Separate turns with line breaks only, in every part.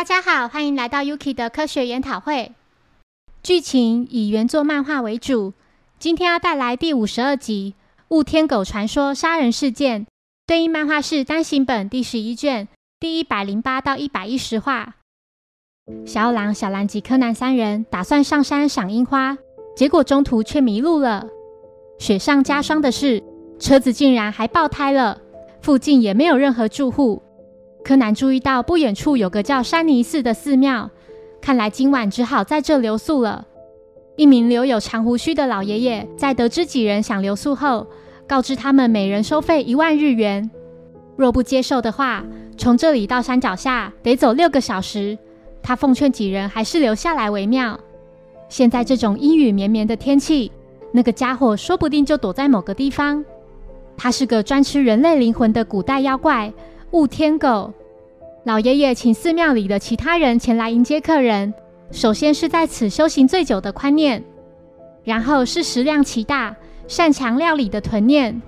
大家好，欢迎来到 Yuki 的科学研讨会。剧情以原作漫画为主，今天要带来第五十二集《雾天狗传说杀人事件》，对应漫画是单行本第十一卷第一百零八到一百一十话。小狼、小兰及柯南三人打算上山赏樱花，结果中途却迷路了。雪上加霜的是，车子竟然还爆胎了。附近也没有任何住户。柯南注意到不远处有个叫山尼寺的寺庙，看来今晚只好在这留宿了。一名留有长胡须的老爷爷在得知几人想留宿后，告知他们每人收费一万日元，若不接受的话，从这里到山脚下得走六个小时。他奉劝几人还是留下来为妙。现在这种阴雨绵绵的天气，那个家伙说不定就躲在某个地方。他是个专吃人类灵魂的古代妖怪雾天狗。老爷爷请寺庙里的其他人前来迎接客人。首先是在此修行最久的宽念，然后是食量奇大、擅长料理的豚念，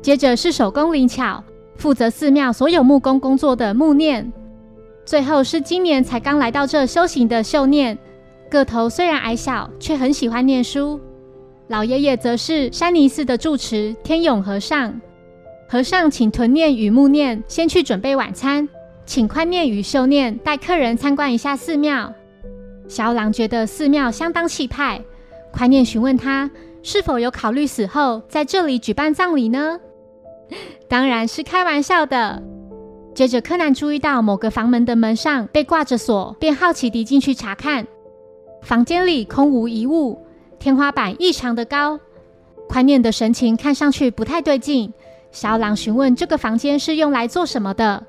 接着是手工灵巧、负责寺庙所有木工工作的木念，最后是今年才刚来到这修行的秀念。个头虽然矮小，却很喜欢念书。老爷爷则是山尼寺的住持天永和尚。和尚请屯念与木念先去准备晚餐，请宽念与秀念带客人参观一下寺庙。小狼觉得寺庙相当气派，宽念询问他是否有考虑死后在这里举办葬礼呢？当然是开玩笑的。接着柯南注意到某个房门的门上被挂着锁，便好奇地进去查看。房间里空无一物。天花板异常的高，宽念的神情看上去不太对劲。小狼询问这个房间是用来做什么的，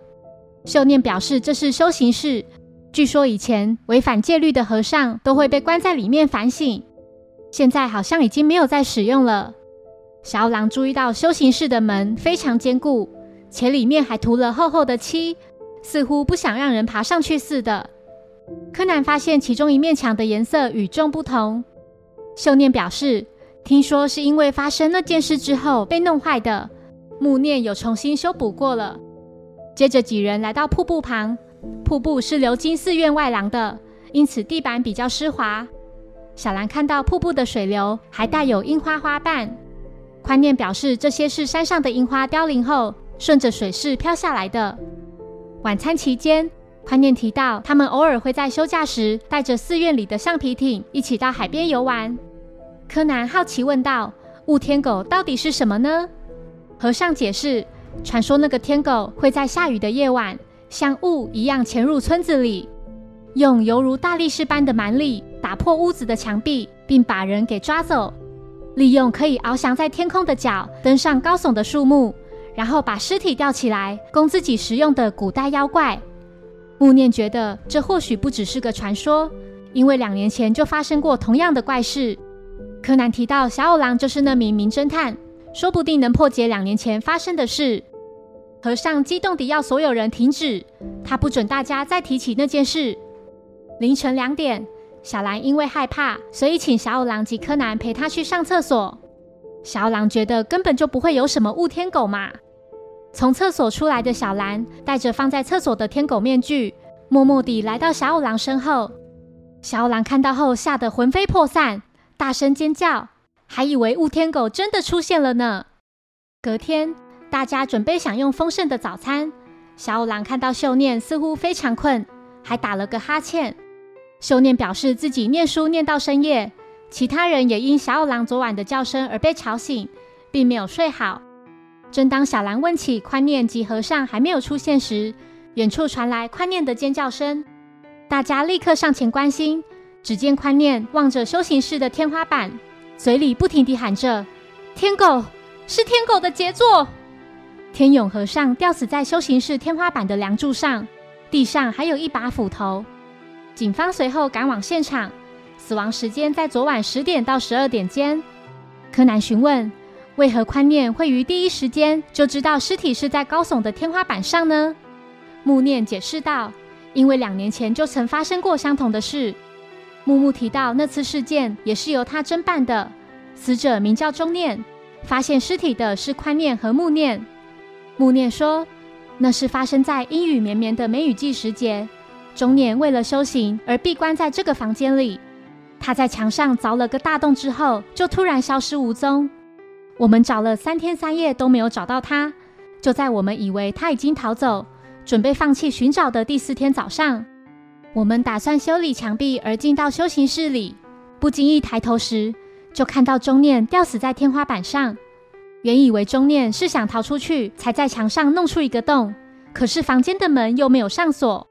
秀念表示这是修行室，据说以前违反戒律的和尚都会被关在里面反省，现在好像已经没有在使用了。小狼注意到修行室的门非常坚固，且里面还涂了厚厚的漆，似乎不想让人爬上去似的。柯南发现其中一面墙的颜色与众不同。秀念表示，听说是因为发生那件事之后被弄坏的，木念有重新修补过了。接着几人来到瀑布旁，瀑布是流经寺院外廊的，因此地板比较湿滑。小兰看到瀑布的水流还带有樱花花瓣，宽念表示这些是山上的樱花凋零后顺着水势飘下来的。晚餐期间。宽念提到，他们偶尔会在休假时带着寺院里的橡皮艇一起到海边游玩。柯南好奇问道：“雾天狗到底是什么呢？”和尚解释：“传说那个天狗会在下雨的夜晚，像雾一样潜入村子里，用犹如大力士般的蛮力打破屋子的墙壁，并把人给抓走。利用可以翱翔在天空的脚登上高耸的树木，然后把尸体吊起来供自己食用的古代妖怪。”木念觉得这或许不只是个传说，因为两年前就发生过同样的怪事。柯南提到小五郎就是那名名侦探，说不定能破解两年前发生的事。和尚激动地要所有人停止，他不准大家再提起那件事。凌晨两点，小兰因为害怕，所以请小五郎及柯南陪他去上厕所。小五郎觉得根本就不会有什么雾天狗嘛。从厕所出来的小兰带着放在厕所的天狗面具，默默地来到小五郎身后。小五郎看到后吓得魂飞魄散，大声尖叫，还以为雾天狗真的出现了呢。隔天，大家准备享用丰盛的早餐。小五郎看到秀念似乎非常困，还打了个哈欠。秀念表示自己念书念到深夜，其他人也因小五郎昨晚的叫声而被吵醒，并没有睡好。正当小兰问起宽念及和尚还没有出现时，远处传来宽念的尖叫声。大家立刻上前关心，只见宽念望着修行室的天花板，嘴里不停地喊着：“天狗，是天狗的杰作！”天永和尚吊死在修行室天花板的梁柱上，地上还有一把斧头。警方随后赶往现场，死亡时间在昨晚十点到十二点间。柯南询问。为何宽念会于第一时间就知道尸体是在高耸的天花板上呢？木念解释道：“因为两年前就曾发生过相同的事。”木木提到那次事件也是由他侦办的，死者名叫钟念，发现尸体的是宽念和木念。木念说：“那是发生在阴雨绵绵的梅雨季时节，钟念为了修行而闭关在这个房间里。他在墙上凿了个大洞之后，就突然消失无踪。我们找了三天三夜都没有找到他。就在我们以为他已经逃走，准备放弃寻找的第四天早上，我们打算修理墙壁而进到修行室里，不经意抬头时，就看到钟念吊死在天花板上。原以为钟念是想逃出去，才在墙上弄出一个洞，可是房间的门又没有上锁。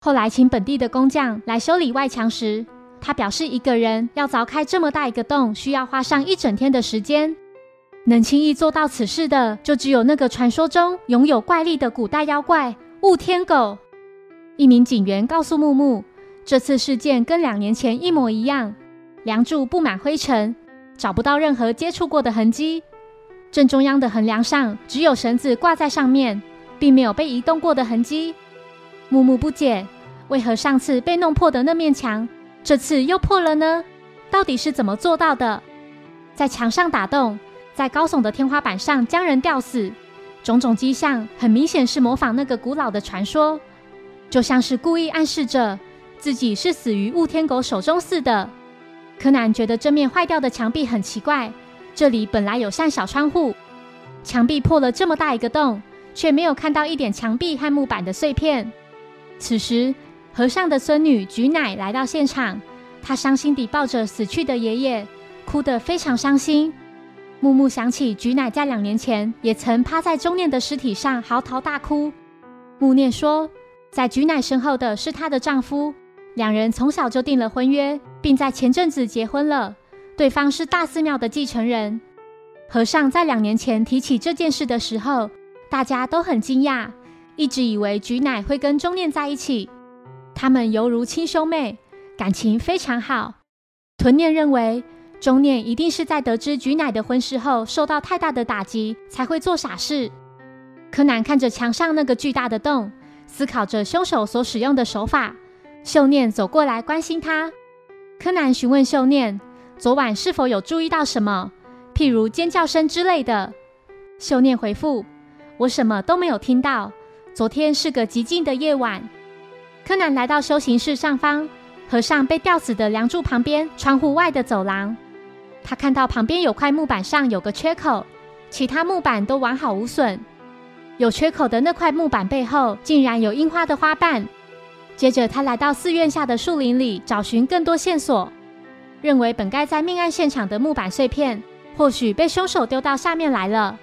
后来请本地的工匠来修理外墙时，他表示一个人要凿开这么大一个洞，需要花上一整天的时间。能轻易做到此事的，就只有那个传说中拥有怪力的古代妖怪雾天狗。一名警员告诉木木，这次事件跟两年前一模一样，梁柱布满灰尘，找不到任何接触过的痕迹。正中央的横梁上只有绳子挂在上面，并没有被移动过的痕迹。木木不解，为何上次被弄破的那面墙，这次又破了呢？到底是怎么做到的？在墙上打洞。在高耸的天花板上将人吊死，种种迹象很明显是模仿那个古老的传说，就像是故意暗示着自己是死于雾天狗手中似的。柯南觉得这面坏掉的墙壁很奇怪，这里本来有扇小窗户，墙壁破了这么大一个洞，却没有看到一点墙壁和木板的碎片。此时，和尚的孙女菊乃来到现场，她伤心地抱着死去的爷爷，哭得非常伤心。木木想起菊乃在两年前也曾趴在钟念的尸体上嚎啕大哭。木念说，在菊乃身后的是她的丈夫，两人从小就订了婚约，并在前阵子结婚了。对方是大寺庙的继承人。和尚在两年前提起这件事的时候，大家都很惊讶，一直以为菊乃会跟钟念在一起，他们犹如亲兄妹，感情非常好。屯念认为。钟念一定是在得知菊乃的婚事后，受到太大的打击，才会做傻事。柯南看着墙上那个巨大的洞，思考着凶手所使用的手法。秀念走过来关心他。柯南询问秀念，昨晚是否有注意到什么，譬如尖叫声之类的。秀念回复：“我什么都没有听到。昨天是个极静的夜晚。”柯南来到修行室上方，和尚被吊死的梁柱旁边，窗户外的走廊。他看到旁边有块木板上有个缺口，其他木板都完好无损。有缺口的那块木板背后竟然有樱花的花瓣。接着，他来到寺院下的树林里找寻更多线索，认为本该在命案现场的木板碎片，或许被凶手丢到下面来了。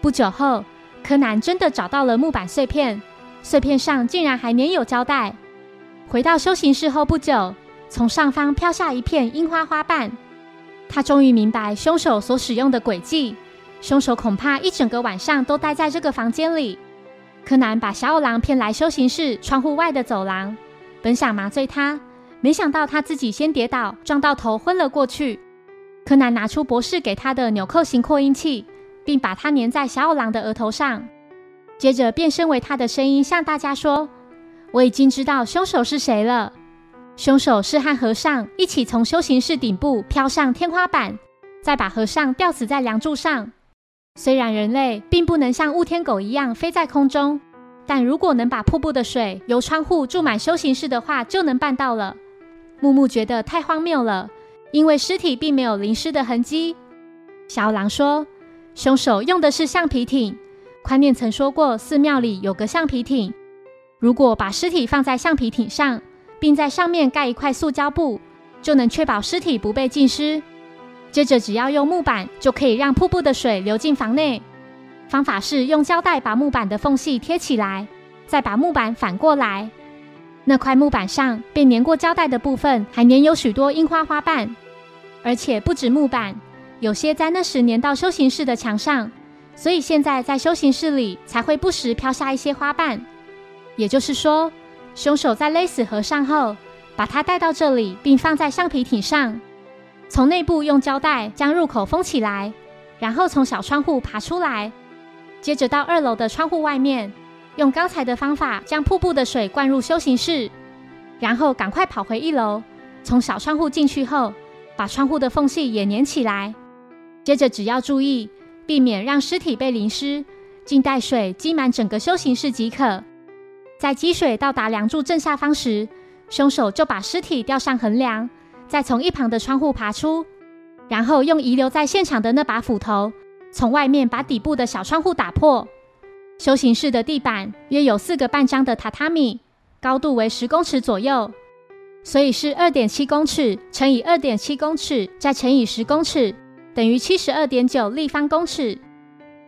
不久后，柯南真的找到了木板碎片，碎片上竟然还粘有胶带。回到修行室后不久，从上方飘下一片樱花花瓣。他终于明白凶手所使用的诡计，凶手恐怕一整个晚上都待在这个房间里。柯南把小五郎骗来修行室窗户外的走廊，本想麻醉他，没想到他自己先跌倒，撞到头昏了过去。柯南拿出博士给他的纽扣型扩音器，并把它粘在小五郎的额头上，接着变身为他的声音向大家说：“我已经知道凶手是谁了。”凶手是和和尚一起从修行室顶部飘上天花板，再把和尚吊死在梁柱上。虽然人类并不能像雾天狗一样飞在空中，但如果能把瀑布的水由窗户注满修行室的话，就能办到了。木木觉得太荒谬了，因为尸体并没有淋湿的痕迹。小狼说，凶手用的是橡皮艇。宽念曾说过，寺庙里有个橡皮艇，如果把尸体放在橡皮艇上。并在上面盖一块塑胶布，就能确保尸体不被浸湿。接着，只要用木板，就可以让瀑布的水流进房内。方法是用胶带把木板的缝隙贴起来，再把木板反过来。那块木板上被粘过胶带的部分，还粘有许多樱花花瓣，而且不止木板，有些在那时粘到修行室的墙上，所以现在在修行室里才会不时飘下一些花瓣。也就是说。凶手在勒死和尚后，把他带到这里，并放在橡皮艇上，从内部用胶带将入口封起来，然后从小窗户爬出来，接着到二楼的窗户外面，用刚才的方法将瀑布的水灌入修行室，然后赶快跑回一楼，从小窗户进去后，把窗户的缝隙也粘起来，接着只要注意避免让尸体被淋湿，静待水积满整个修行室即可。在积水到达梁柱正下方时，凶手就把尸体吊上横梁，再从一旁的窗户爬出，然后用遗留在现场的那把斧头，从外面把底部的小窗户打破。修行室的地板约有四个半张的榻榻米，高度为十公尺左右，所以是二点七公尺乘以二点七公尺再乘以十公尺，等于七十二点九立方公尺。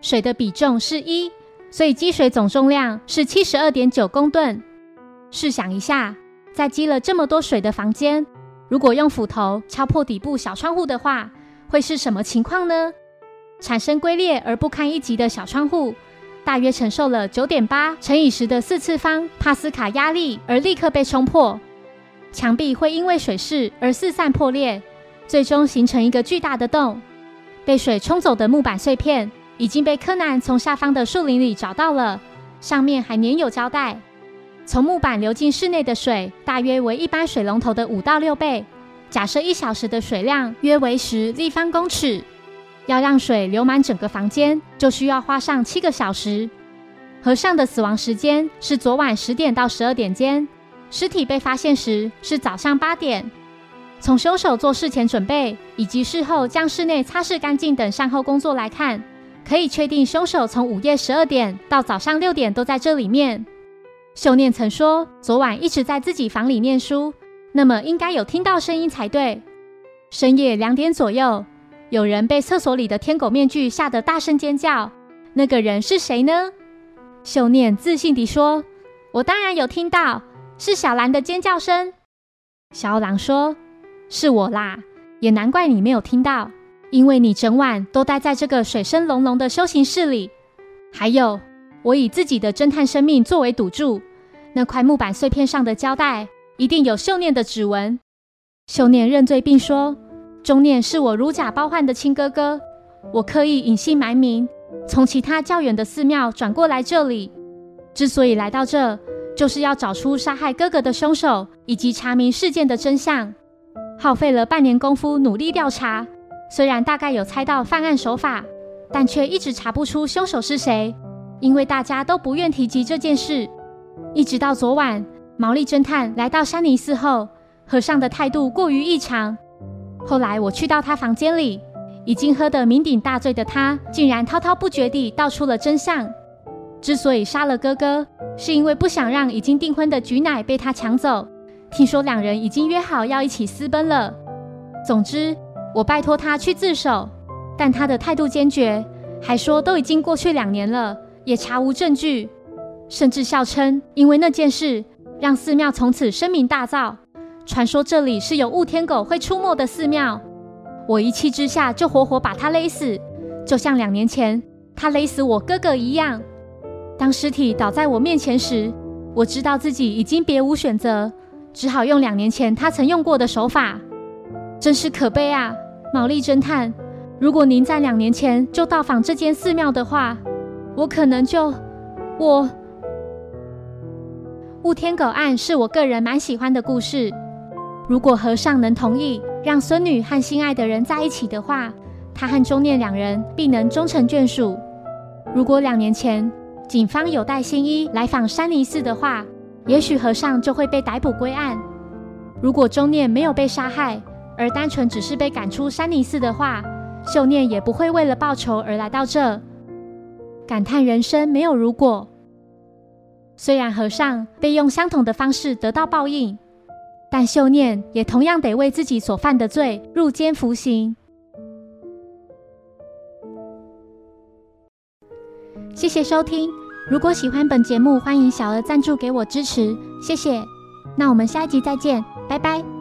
水的比重是一，所以积水总重量是七十二点九公吨。试想一下，在积了这么多水的房间，如果用斧头敲破底部小窗户的话，会是什么情况呢？产生龟裂而不堪一击的小窗户。大约承受了九点八乘以十的四次方帕斯卡压力，而立刻被冲破。墙壁会因为水势而四散破裂，最终形成一个巨大的洞。被水冲走的木板碎片已经被柯南从下方的树林里找到了，上面还粘有胶带。从木板流进室内的水大约为一般水龙头的五到六倍。假设一小时的水量约为十立方公尺。要让水流满整个房间，就需要花上七个小时。和尚的死亡时间是昨晚十点到十二点间，尸体被发现时是早上八点。从凶手做事前准备以及事后将室内擦拭干净等善后工作来看，可以确定凶手从午夜十二点到早上六点都在这里面。秀念曾说，昨晚一直在自己房里念书，那么应该有听到声音才对。深夜两点左右。有人被厕所里的天狗面具吓得大声尖叫，那个人是谁呢？秀念自信地说：“我当然有听到，是小兰的尖叫声。”小狼说：“是我啦，也难怪你没有听到，因为你整晚都待在这个水声隆隆的修行室里。还有，我以自己的侦探生命作为赌注，那块木板碎片上的胶带一定有秀念的指纹。”秀念认罪并说。中念是我如假包换的亲哥哥，我刻意隐姓埋名，从其他较远的寺庙转过来这里。之所以来到这，就是要找出杀害哥哥的凶手，以及查明事件的真相。耗费了半年功夫努力调查，虽然大概有猜到犯案手法，但却一直查不出凶手是谁，因为大家都不愿提及这件事。一直到昨晚，毛利侦探来到山尼寺后，和尚的态度过于异常。后来我去到他房间里，已经喝得酩酊大醉的他，竟然滔滔不绝地道出了真相。之所以杀了哥哥，是因为不想让已经订婚的菊乃被他抢走。听说两人已经约好要一起私奔了。总之，我拜托他去自首，但他的态度坚决，还说都已经过去两年了，也查无证据，甚至笑称因为那件事，让寺庙从此声名大噪。传说这里是有雾天狗会出没的寺庙，我一气之下就活活把他勒死，就像两年前他勒死我哥哥一样。当尸体倒在我面前时，我知道自己已经别无选择，只好用两年前他曾用过的手法。真是可悲啊，毛利侦探！如果您在两年前就到访这间寺庙的话，我可能就……我雾天狗案是我个人蛮喜欢的故事。如果和尚能同意让孙女和心爱的人在一起的话，他和中念两人必能终成眷属。如果两年前警方有带新衣来访山尼寺的话，也许和尚就会被逮捕归案。如果中念没有被杀害，而单纯只是被赶出山尼寺的话，秀念也不会为了报仇而来到这。感叹人生没有如果。虽然和尚被用相同的方式得到报应。但秀念也同样得为自己所犯的罪入监服刑。谢谢收听，如果喜欢本节目，欢迎小额赞助给我支持，谢谢。那我们下一集再见，拜拜。